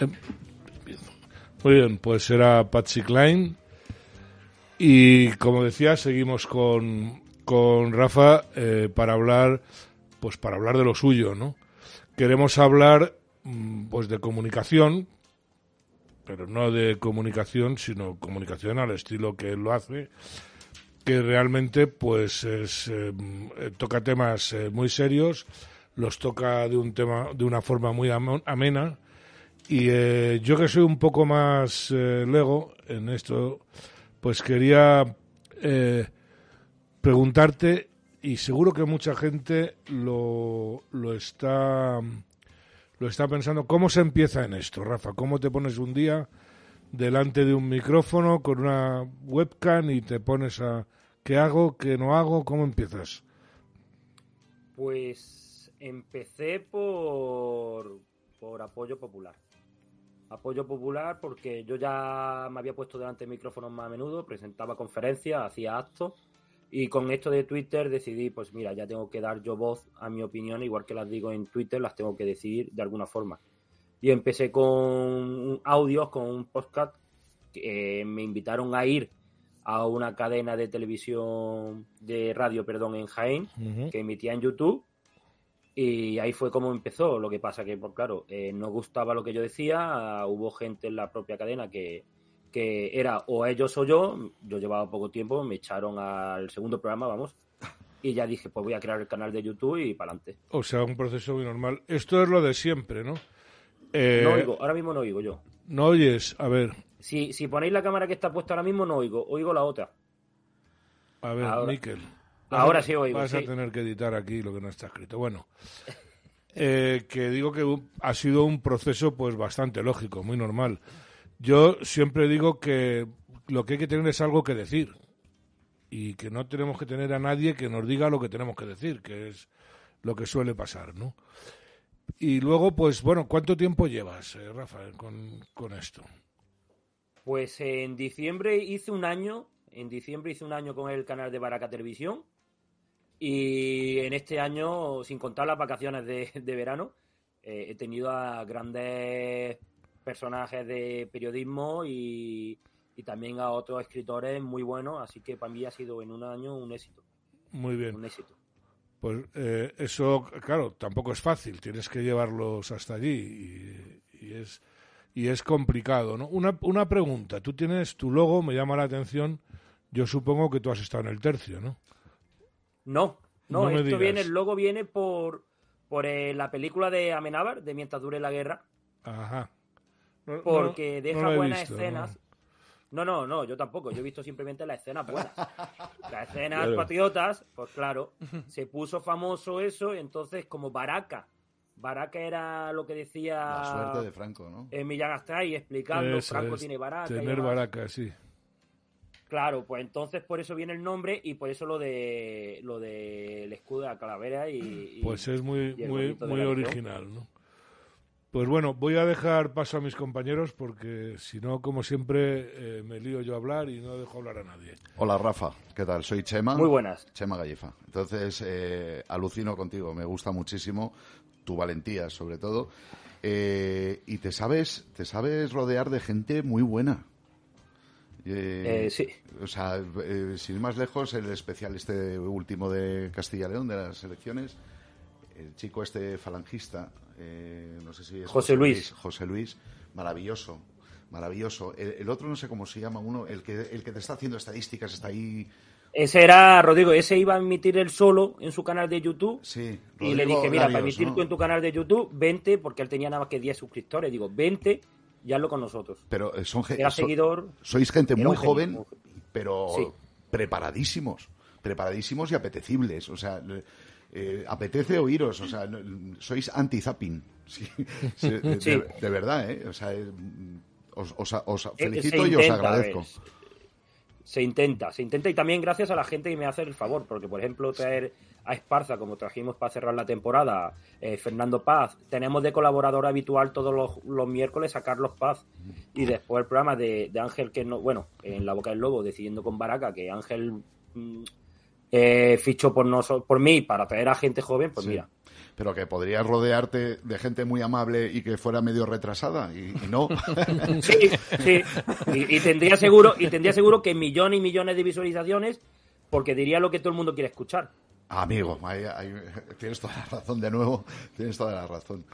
Em, muy bien, pues era Patsy Klein. Y como decía, seguimos con, con Rafa eh, para hablar, pues para hablar de lo suyo, ¿no? Queremos hablar, mm, pues de comunicación, pero no de comunicación, sino comunicación al estilo que él lo hace, que realmente, pues, es, eh, toca temas eh, muy serios, los toca de un tema, de una forma muy amena. Y yo que soy un poco más lego en esto, pues quería preguntarte, y seguro que mucha gente lo, lo está lo está pensando, ¿cómo se empieza en esto, Rafa? ¿Cómo te pones un día delante de un micrófono con una webcam y te pones a ¿qué hago? ¿Qué no hago? ¿Cómo empiezas? Pues empecé por, por apoyo popular. Apoyo popular porque yo ya me había puesto delante de micrófonos más a menudo, presentaba conferencias, hacía actos y con esto de Twitter decidí, pues mira, ya tengo que dar yo voz a mi opinión, igual que las digo en Twitter, las tengo que decir de alguna forma. Y empecé con audios, con un podcast que me invitaron a ir a una cadena de televisión, de radio, perdón, en Jaén, que emitía en YouTube. Y ahí fue como empezó. Lo que pasa que, pues claro, eh, no gustaba lo que yo decía. hubo gente en la propia cadena que, que era o ellos o yo, yo llevaba poco tiempo, me echaron al segundo programa, vamos, y ya dije, pues voy a crear el canal de YouTube y para adelante. O sea, un proceso muy normal. Esto es lo de siempre, ¿no? Eh, no oigo, ahora mismo no oigo yo. No oyes, a ver. Si, si ponéis la cámara que está puesta ahora mismo, no oigo, oigo la otra. A ver, ahora, Ahora sí oigo. Vas a tener que editar aquí lo que no está escrito. Bueno, eh, que digo que ha sido un proceso pues bastante lógico, muy normal. Yo siempre digo que lo que hay que tener es algo que decir y que no tenemos que tener a nadie que nos diga lo que tenemos que decir, que es lo que suele pasar, ¿no? Y luego, pues bueno, ¿cuánto tiempo llevas, eh, Rafael, con, con esto? Pues en diciembre hice un año, en diciembre hice un año con el canal de Baraca Televisión y en este año, sin contar las vacaciones de, verano, eh, he tenido a grandes personajes de periodismo y, también a otros escritores muy buenos, así que para mí ha sido en un año un éxito. Muy bien. Un éxito. Pues eh, eso, claro, tampoco es fácil, tienes que llevarlos hasta allí y, es y es complicado, ¿no? Una, una pregunta, tú tienes tu logo, me llama la atención, yo supongo que tú has estado en el tercio, ¿no? No, no, esto viene, el logo viene por, por eh, la película de Amenábar, de Mientras dure la guerra. Ajá porque deja buenas escenas. No. no, no, yo tampoco. Yo he visto simplemente las escenas buenas. Las escenas patriotas, pues claro, se puso famoso eso, entonces como Baraca. Baraca era lo que decía. La suerte de Franco, ¿no? En Millán Astray explicando, Franco tiene Baraca. Tener Baraca, sí. Claro, pues entonces por eso viene el nombre y por eso lo de lo del escudo de la calavera y, pues es muy muy muy original, ¿no? Pues bueno, voy a dejar paso a mis compañeros porque si no, como siempre, eh, me lío yo a hablar y no dejo hablar a nadie. Hola Rafa, ¿qué tal? Soy Chema. Muy buenas. Chema Gallifa. Entonces, eh, alucino contigo, me gusta muchísimo tu valentía sobre todo. Eh, y te sabes, te sabes rodear de gente muy buena. Sí. O sea, sin ir más lejos, el especial este último de Castilla León, de las elecciones, el chico este falangista, eh, no sé si es José, Luis. José Luis, maravilloso, maravilloso. El, otro no sé cómo se llama uno, el que, el que te está haciendo estadísticas, está ahí. Ese era, Rodrigo, ese iba a emitir él solo en su canal de YouTube. Sí. y le dije, mira, para emitir tú en tu canal de YouTube, 20, porque él tenía nada más que 10 suscriptores. Digo, 20, ya lo con nosotros. Pero eh, son Era seguidor. Sois gente muy joven, pero preparadísimos. Preparadísimos y apetecibles. O sea, eh, apetece oíros, o sea, sois anti-zapping. de, verdad, ¿eh? O sea, os, eh, felicito y os agradezco. Se intenta, se intenta y también gracias a la gente que me hace el favor, porque por ejemplo traer a Esparza, como trajimos para cerrar la temporada, eh, Fernando Paz, tenemos de colaborador habitual todos los, miércoles a Carlos Paz y después el programa de, Ángel, que no, bueno, en La Boca del Lobo, decidiendo con Baraca, que Ángel mm, eh, fichó por, nosotros, por mí para traer a gente joven, pues mira. Pero que podrías rodearte de gente muy amable y que fuera medio retrasada, y, no. Sí, sí. Y, tendría seguro, y tendría seguro que millones y millones de visualizaciones, porque diría lo que todo el mundo quiere escuchar. Amigo, tienes toda la razón de nuevo, tienes toda la razón.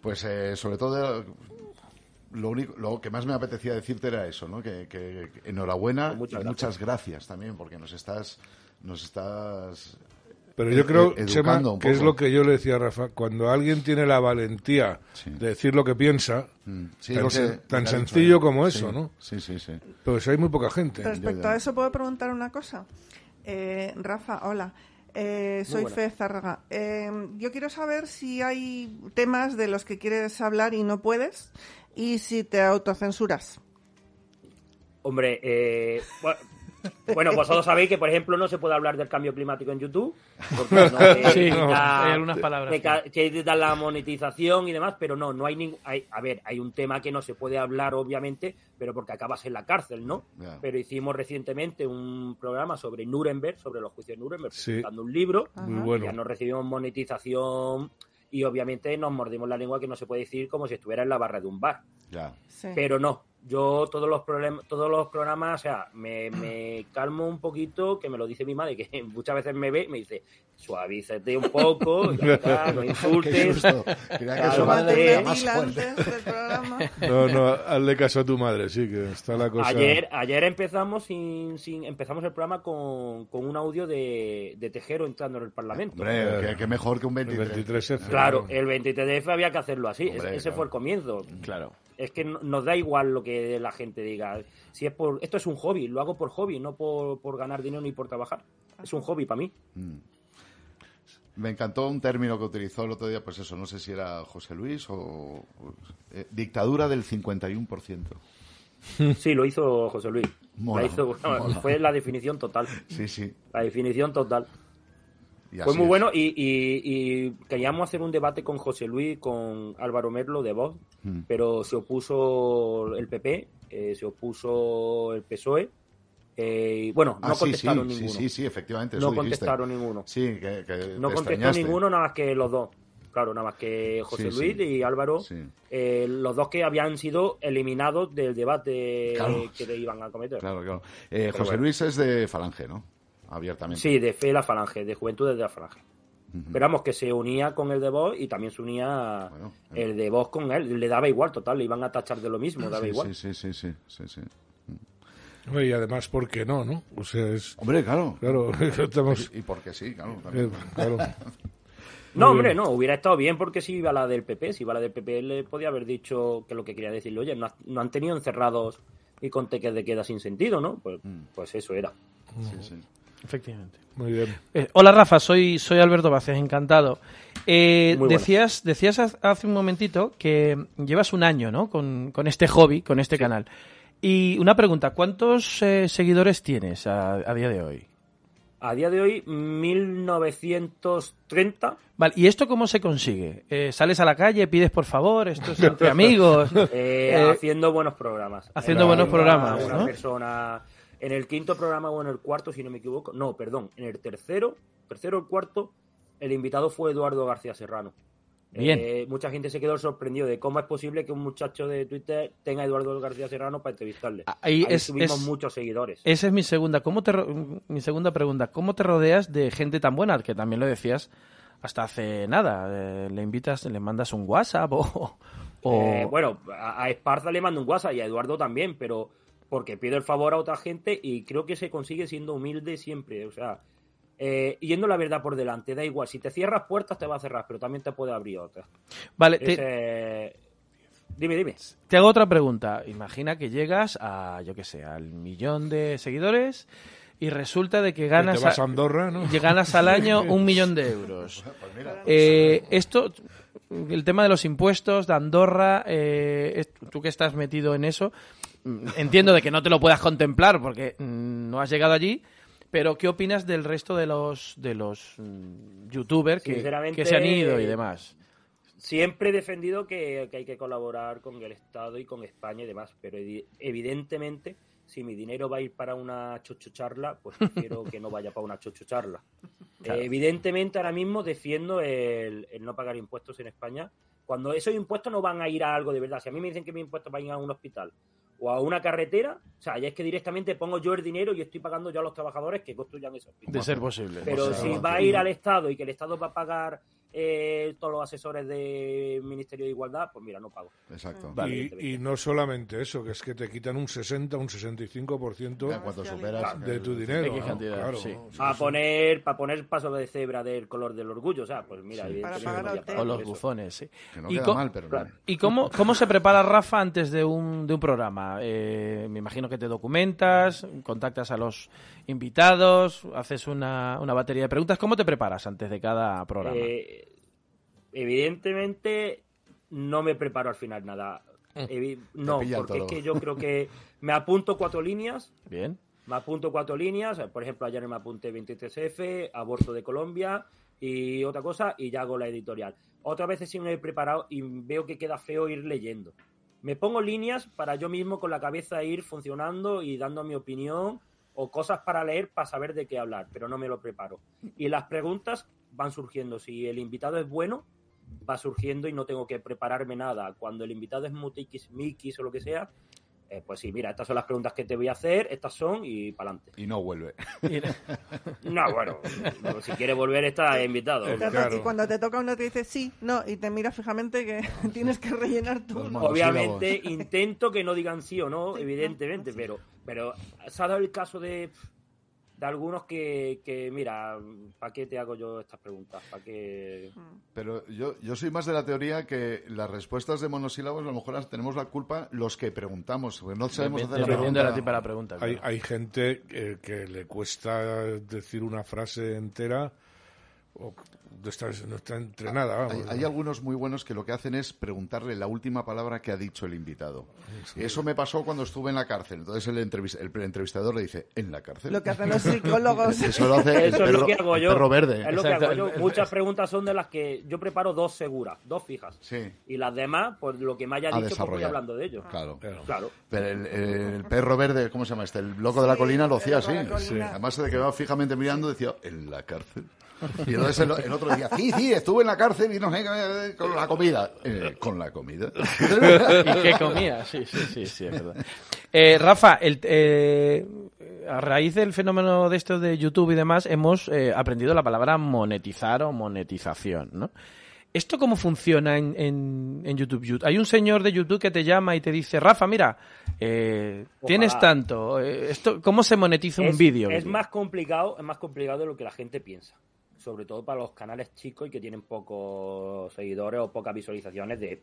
Pues eh, sobre todo lo único, lo que más me apetecía decirte era eso, ¿no? Que, enhorabuena muchas y muchas gracias también porque nos estás, nos estás. Pero yo creo, Chema, que es lo que yo le decía a Rafa, cuando alguien tiene la valentía de decir lo que piensa, mm. tan, sencillo como eso, ¿no? Sí, sí, sí. Pues hay muy poca gente. Respecto a eso, ¿puedo preguntar una cosa? Eh, Rafa, hola. Eh, soy Fe Zárraga. Eh, yo quiero saber si hay temas de los que quieres hablar y no puedes y si te autocensuras. Hombre, eh, bueno, vosotros sabéis que, por ejemplo, no se puede hablar del cambio climático en YouTube. Porque no, sí, hay algunas palabras. Que, dar la monetización y demás, pero no, no hay ningún. A ver, hay un tema que no se puede hablar, obviamente, pero porque acabas en la cárcel, ¿no? Pero hicimos recientemente un programa sobre Nuremberg, sobre los juicios de Nuremberg, presentando un libro. Muy bueno. Ya no recibimos monetización y obviamente nos mordimos la lengua que no se puede decir como si estuviera en la barra de un bar. Pero no, yo todos los problemas, todos los programas, o sea, me, me, calmo un poquito, que me lo dice mi madre, que muchas veces me ve y me dice, suavízate un poco, no insultes. No, no, hazle caso a tu madre, sí, que está la cosa. Ayer, ayer empezamos sin, sin empezamos el programa con, con un audio de, de, Tejero entrando en el Parlamento. Hombre, qué, mejor que un 23. f Claro, el 23F había que hacerlo así, ese fue el comienzo. Claro. Es que nos da igual lo que la gente diga. Si es por, esto es un hobby, lo hago por hobby, no por, por ganar dinero ni por trabajar. Es un hobby para mí. Mm. Me encantó un término que utilizó el otro día, pues eso, no sé si era José Luis o... Eh, dictadura del 51%. Sí, lo hizo José Luis. Fue la definición total. Sí, sí. La definición total. Fue muy bueno y, queríamos hacer un debate con José Luis, con Álvaro Merlo de Voz, hmm. pero se opuso el PP, eh, se opuso el PSOE. Eh, bueno, no ah, contestaron ninguno. Sí, sí, efectivamente. No contestaron ninguno. Sí, que, no contestó ninguno, nada más que los dos. Claro, nada más que José Luis y Álvaro, eh, los dos que habían sido eliminados del debate que le iban a cometer. Claro, claro. José Luis es de Falange, ¿no? Abiertamente. Sí, de fe la falange, de juventud de la falange. Esperamos que se unía con el de voz y también se unía eh. el de voz con él. Le daba igual, total, le iban a tachar de lo mismo, daba igual. Sí, sí, sí, sí, sí. Y además, ¿por qué no, no? O sea, es... Hombre, claro. Claro, estamos... Y, porque sí, claro. Eh, claro. no, hombre, no, hubiera estado bien porque si iba la del PP, si iba la del PP, le podía haber dicho que lo que quería decirle, oye, no, no han tenido encerrados y con teques de queda sin sentido, ¿no? Pues, mm. pues eso era. Sí, sí. Efectivamente. Muy bien. Eh, hola Rafa, soy, soy Alberto Vázquez, encantado. Eh, decías, decías hace un momentito que llevas un año ¿no? con, este hobby, con este canal. Y una pregunta, ¿cuántos eh, seguidores tienes a, día de hoy? A día de hoy, 1930. Vale, ¿y esto cómo se consigue? ¿Sales a la calle, pides por favor? ¿Esto es entre amigos? haciendo buenos programas. Haciendo buenos programas, una persona en el quinto programa o en el cuarto, si no me equivoco, no, perdón, en el tercero, tercero o cuarto, el invitado fue Eduardo García Serrano. Bien. Eh, mucha gente se quedó sorprendido de cómo es posible que un muchacho de Twitter tenga a Eduardo García Serrano para entrevistarle. Ah, ahí, es, muchos seguidores. Esa es mi segunda. ¿Cómo te, mi segunda pregunta. ¿Cómo te rodeas de gente tan buena? Que también lo decías hasta hace nada. Eh, le invitas, le mandas un WhatsApp o. Eh, bueno, a, a Esparza le mando un WhatsApp y a Eduardo también, pero porque pido el favor a otra gente y creo que se consigue siendo humilde siempre. O sea, eh, yendo la verdad por delante, da igual. Si te cierras puertas, te va a cerrar, pero también te puede abrir otras. Vale, Dime, dime. Te hago otra pregunta. Imagina que llegas a, yo qué sé, al millón de seguidores y resulta de que ganas, te vas a Andorra, ¿no? ganas al año un millón de euros. Pues eh, esto, el tema de los impuestos de Andorra, eh, tú que estás metido en eso, entiendo de que no te lo puedas contemplar porque mm, no has llegado allí, pero ¿qué opinas del resto de los de los mm, youtubers que, que, se han ido y demás? Siempre he defendido que, hay que colaborar con el Estado y con España y demás, pero evidentemente si mi dinero va a ir para una chocho charla, pues quiero que no vaya para una chocho charla. evidentemente, ahora mismo defiendo el, no pagar impuestos en España. Cuando esos impuestos no van a ir a algo de verdad. Si a mí me dicen que mis impuestos van a ir a un hospital o a una carretera, o sea, ya es que directamente pongo yo el dinero y estoy pagando yo a los trabajadores que construyan esos hospital. De ser posible. Pero si va a ir al Estado y que el Estado va a pagar eh, todos los asesores del Ministerio de Igualdad, pues mira, no pago. Exacto. y, no solamente eso, que es que te quitan un 60, un 65% de tu dinero. Para poner, para poner paso de cebra del color del orgullo, o sea, pues mira. o los bufones, sí. ¿Y, ¿Y cómo, cómo se prepara Rafa antes de un, de un programa? Eh, me imagino que te documentas, contactas a los invitados, haces una, una batería de preguntas. ¿Cómo te preparas antes de cada programa? Eh, evidentemente no me preparo al final nada. Mm. no, porque es que yo creo que me apunto cuatro líneas. Bien. Me apunto cuatro líneas. Por ejemplo, ayer me apunté 23F, aborto de Colombia y otra cosa, y ya hago la editorial. Otras veces sí me he preparado y veo que queda feo ir leyendo. Me pongo líneas para yo mismo con la cabeza ir funcionando y dando mi opinión o cosas para leer para saber de qué hablar, pero no me lo preparo. Y las preguntas van surgiendo. Si el invitado es bueno, va surgiendo y no tengo que prepararme nada. Cuando el invitado es mutikis, mikis o lo que sea, eh, pues sí, mira, estas son las preguntas que te voy a hacer, estas son y para adelante. Y no vuelve. no, bueno, si quiere volver está invitado. Y cuando te toca uno te dice sí, no, y te mira fijamente que tienes que rellenar tú. Obviamente intento que no digan sí o no, evidentemente, pero, pero se ha dado el caso de de algunos que, que mira, ¿para qué te hago yo estas preguntas? ¿Para qué... Pero yo, yo soy más de la teoría que las respuestas de monosílabos a lo mejor las tenemos la culpa los que preguntamos, porque no sabemos hacer la pregunta. Hay, hay gente que, que le cuesta decir una frase entera o no está entrenada. Hay, algunos muy buenos que lo que hacen es preguntarle la última palabra que ha dicho el invitado. Eso me pasó cuando estuve en la cárcel. Entonces el, entrevistador le dice, ¿en la cárcel? Lo que hacen los psicólogos. Eso lo hace el perro, es lo Perro verde. Es lo que hago yo. Muchas preguntas son de las que yo preparo dos seguras, dos fijas. Sí. Y las demás, pues lo que me haya dicho, pues voy hablando de ellos. Claro. claro. Pero el, perro verde, ¿cómo se llama este? El loco de la colina lo hacía así. Además se quedaba fijamente mirando decía, ¿en la cárcel? Y entonces el, otro día, sí, sí, estuve en la cárcel y no sé, con la comida. Eh, ¿Con la comida? ¿Y qué comía? Sí, sí, sí, sí, es verdad. Eh, Rafa, el, eh, a raíz del fenómeno de esto de YouTube y demás, hemos aprendido la palabra monetizar o monetización, ¿no? ¿Esto cómo funciona en, en, YouTube? Hay un señor de YouTube que te llama y te dice, Rafa, mira, tienes tanto. esto, ¿Cómo se monetiza un vídeo? Es más complicado, es más complicado de lo que la gente piensa sobre todo para los canales chicos y que tienen pocos seguidores o pocas visualizaciones de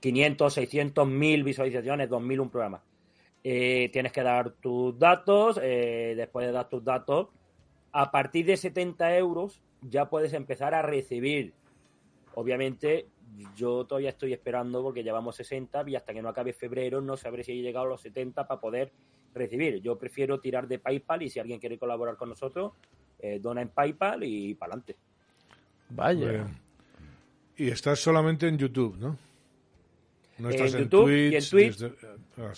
500, 600, 1000 visualizaciones, 2000 un programa. Eh, tienes que dar tus datos, eh, después de dar tus datos, a partir de 70 euros ya puedes empezar a recibir. Obviamente, yo todavía estoy esperando porque llevamos 60 y hasta que no acabe febrero no sabré si he llegado a los 70 para poder recibir. Yo prefiero tirar de PayPal y si alguien quiere colaborar con nosotros, eh, dona en PayPal y para adelante. Vaya. Y estás solamente en YouTube, ¿no? No estás en, YouTube y en Twitch.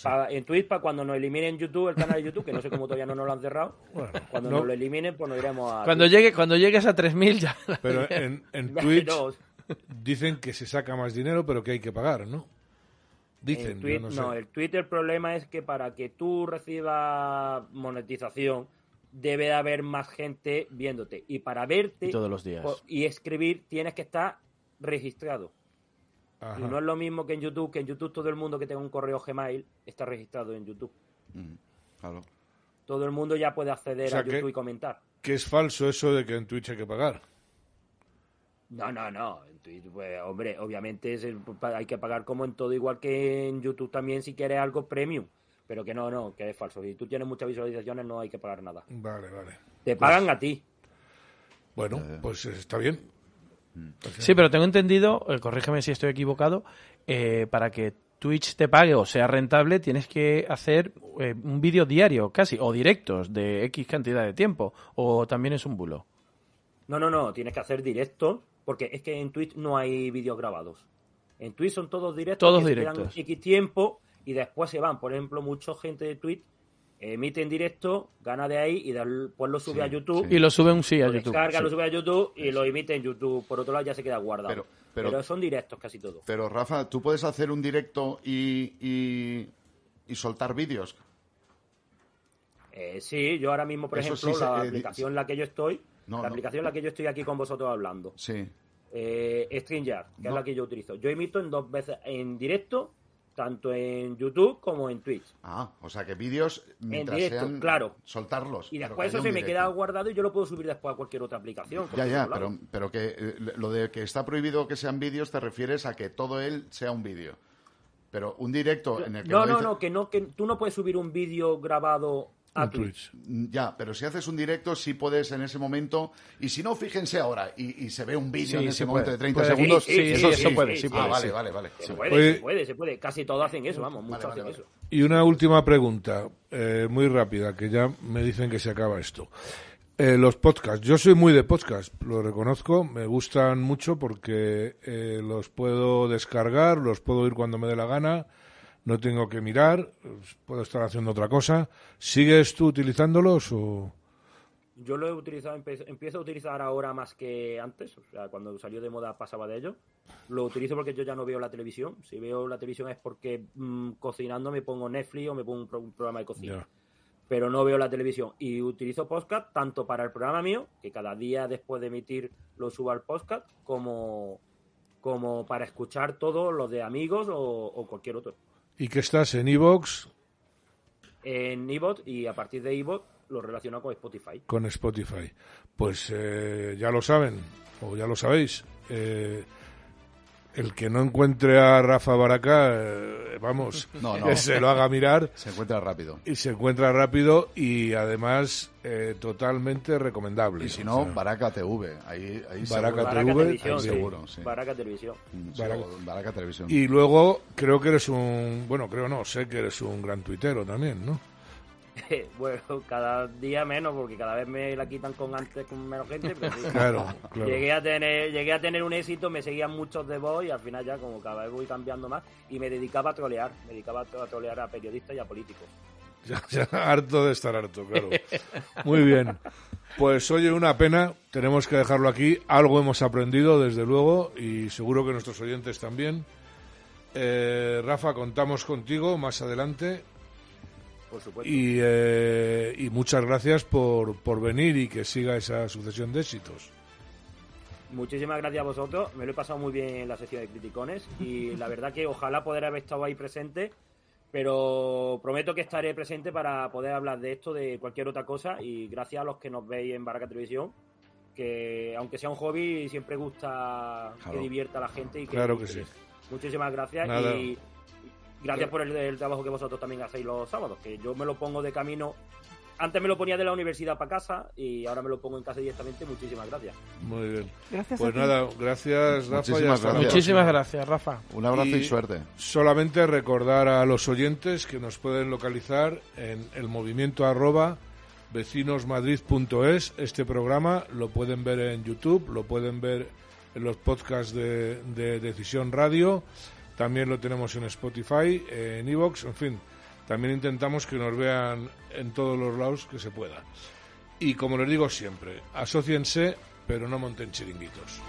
Ah, en Twitch para cuando nos eliminen YouTube, el canal de YouTube, que no sé cómo todavía no nos lo han cerrado. cuando nos lo eliminen, pues nos iremos a. Cuando, llegue, cuando llegues a 3.000 ya. Pero en, en Twitch dicen que se saca más dinero, pero que hay que pagar, ¿no? Dicen. no, el Twitter el problema es que para que tú recibas monetización debe de haber más gente viéndote. Y para verte todos los días. y escribir tienes que estar registrado. Y no es lo mismo que en YouTube, que en YouTube todo el mundo que tenga un correo Gmail está registrado en YouTube. Mm, claro. Todo el mundo ya puede acceder a YouTube y comentar. Que es falso eso de que en Twitch hay que pagar. No, no, no. En Twitch, pues, hombre, obviamente hay que pagar como en todo, igual que en YouTube también si quieres algo premium. Pero que no, no, que es falso. Si tú tienes muchas visualizaciones no hay que pagar nada. Vale, vale. Te pagan a ti. Bueno, pues está bien. Sí, pero tengo entendido, eh, corrígeme si estoy equivocado, eh, para que Twitch te pague o sea rentable tienes que hacer eh, un vídeo diario casi, o directos de X cantidad de tiempo, o también es un bulo. No, no, no, tienes que hacer directos, porque es que en Twitch no hay vídeos grabados. En Twitch son todos directos. Todos directos. X tiempo y después se van. Por ejemplo, mucha gente de Twitch emite en directo, gana de ahí y después lo sube a YouTube. Y lo sube un sí a lo YouTube. Descarga, lo sube a YouTube y lo emite en YouTube. Por otro lado, ya se queda guardado. Pero, son directos casi todos. Pero, Rafa, ¿tú puedes hacer un directo y, y, soltar vídeos? Eh, sí, yo ahora mismo, por ejemplo, la eh, aplicación en la que yo estoy, la aplicación en la que yo estoy aquí con vosotros hablando. Sí. Eh, StreamYard, que es la que yo utilizo. Yo emito en dos veces en directo tanto en YouTube como en Twitch. Ah, o sea que vídeos mientras en directo, claro. soltarlos. Y después eso se me queda guardado y yo lo puedo subir después a cualquier otra aplicación. Ya, ya, pero, pero que eh, lo de que está prohibido que sean vídeos te refieres a que todo él sea un vídeo. Pero un directo en el que... No, no, no, que no, que tú no puedes subir un vídeo grabado a Twitch. Mm, ya, pero si haces un directo sí puedes en ese momento. Y si no, fíjense ahora y, se ve un vídeo en ese momento de 30 segundos. Sí, eso, sí, puede. ah, vale, vale, vale. Se puede, se puede, se puede. Casi todos hacen eso, vamos, muchos hacen eso. Y una última pregunta, eh, muy rápida, que ya me dicen que se acaba esto. Eh, los podcasts. Yo soy muy de podcast, lo reconozco. Me gustan mucho porque eh, los puedo descargar, los puedo oír cuando me dé la gana no tengo que mirar, puedo estar haciendo otra cosa. ¿Sigues tú utilizándolos o...? Yo lo he utilizado, empiezo a utilizar ahora más que antes, o sea, cuando salió de moda pasaba de ello. Lo utilizo porque yo ya no veo la televisión. Si veo la televisión es porque mm, cocinando me pongo Netflix o me pongo un, programa de cocina. Pero no veo la televisión. Y utilizo podcast tanto para el programa mío, que cada día después de emitir lo subo al podcast, como, como para escuchar todo lo de amigos o cualquier otro. ¿Y qué estás en Evox? En Evox y a partir de Evox lo relaciono con Spotify. Con Spotify. Pues eh, ya lo saben, o ya lo sabéis. Eh, el que no encuentre a Rafa Baraca, eh, vamos, que se lo haga mirar. Se encuentra rápido. Y se encuentra rápido y además eh, totalmente recomendable. Y si no, Baraca TV. Ahí, ahí Baraca TV, seguro. Sí. Baraca Televisión. Mm, Baraca Televisión. Y luego creo que eres un, bueno, creo no, sé que eres un gran tuitero también, ¿no? bueno, cada día menos, porque cada vez me la quitan con antes con menos gente. Pero claro, Llegué a tener, llegué a tener un éxito, me seguían muchos de voz y al final ya como cada vez voy cambiando más y me dedicaba a trolear, me dedicaba a trolear a periodistas y a políticos. Ya, ya harto de estar harto, claro. Muy bien. Pues oye, una pena, tenemos que dejarlo aquí. Algo hemos aprendido, desde luego, y seguro que nuestros oyentes también. Eh, Rafa, contamos contigo más adelante y, eh, y muchas gracias por, por venir y que siga esa sucesión de éxitos. Muchísimas gracias a vosotros. Me lo he pasado muy bien en la sesión de criticones y la verdad que ojalá poder haber estado ahí presente, pero prometo que estaré presente para poder hablar de esto, de cualquier otra cosa y gracias a los que nos veis en Barraca Televisión, que aunque sea un hobby siempre gusta que divierta a la gente y que claro que sí. Muchísimas gracias y Gracias por el, trabajo que vosotros también hacéis los sábados, que yo me lo pongo de camino. Antes me lo ponía de la universidad para casa y ahora me lo pongo en casa directamente. Muchísimas gracias. Muy bien. Gracias. Pues nada, gracias Rafa. Muchísimas gracias. Muchísimas gracias, Rafa. Un abrazo y, suerte. Solamente recordar a los oyentes que nos pueden localizar en el movimiento arroba vecinosmadrid.es. Este programa lo pueden ver en YouTube, lo pueden ver en los podcasts de, de Decisión Radio también lo tenemos en Spotify, en Evox, en fin. También intentamos que nos vean en todos los lados que se pueda. Y como les digo siempre, asociense, pero no monten chiringuitos.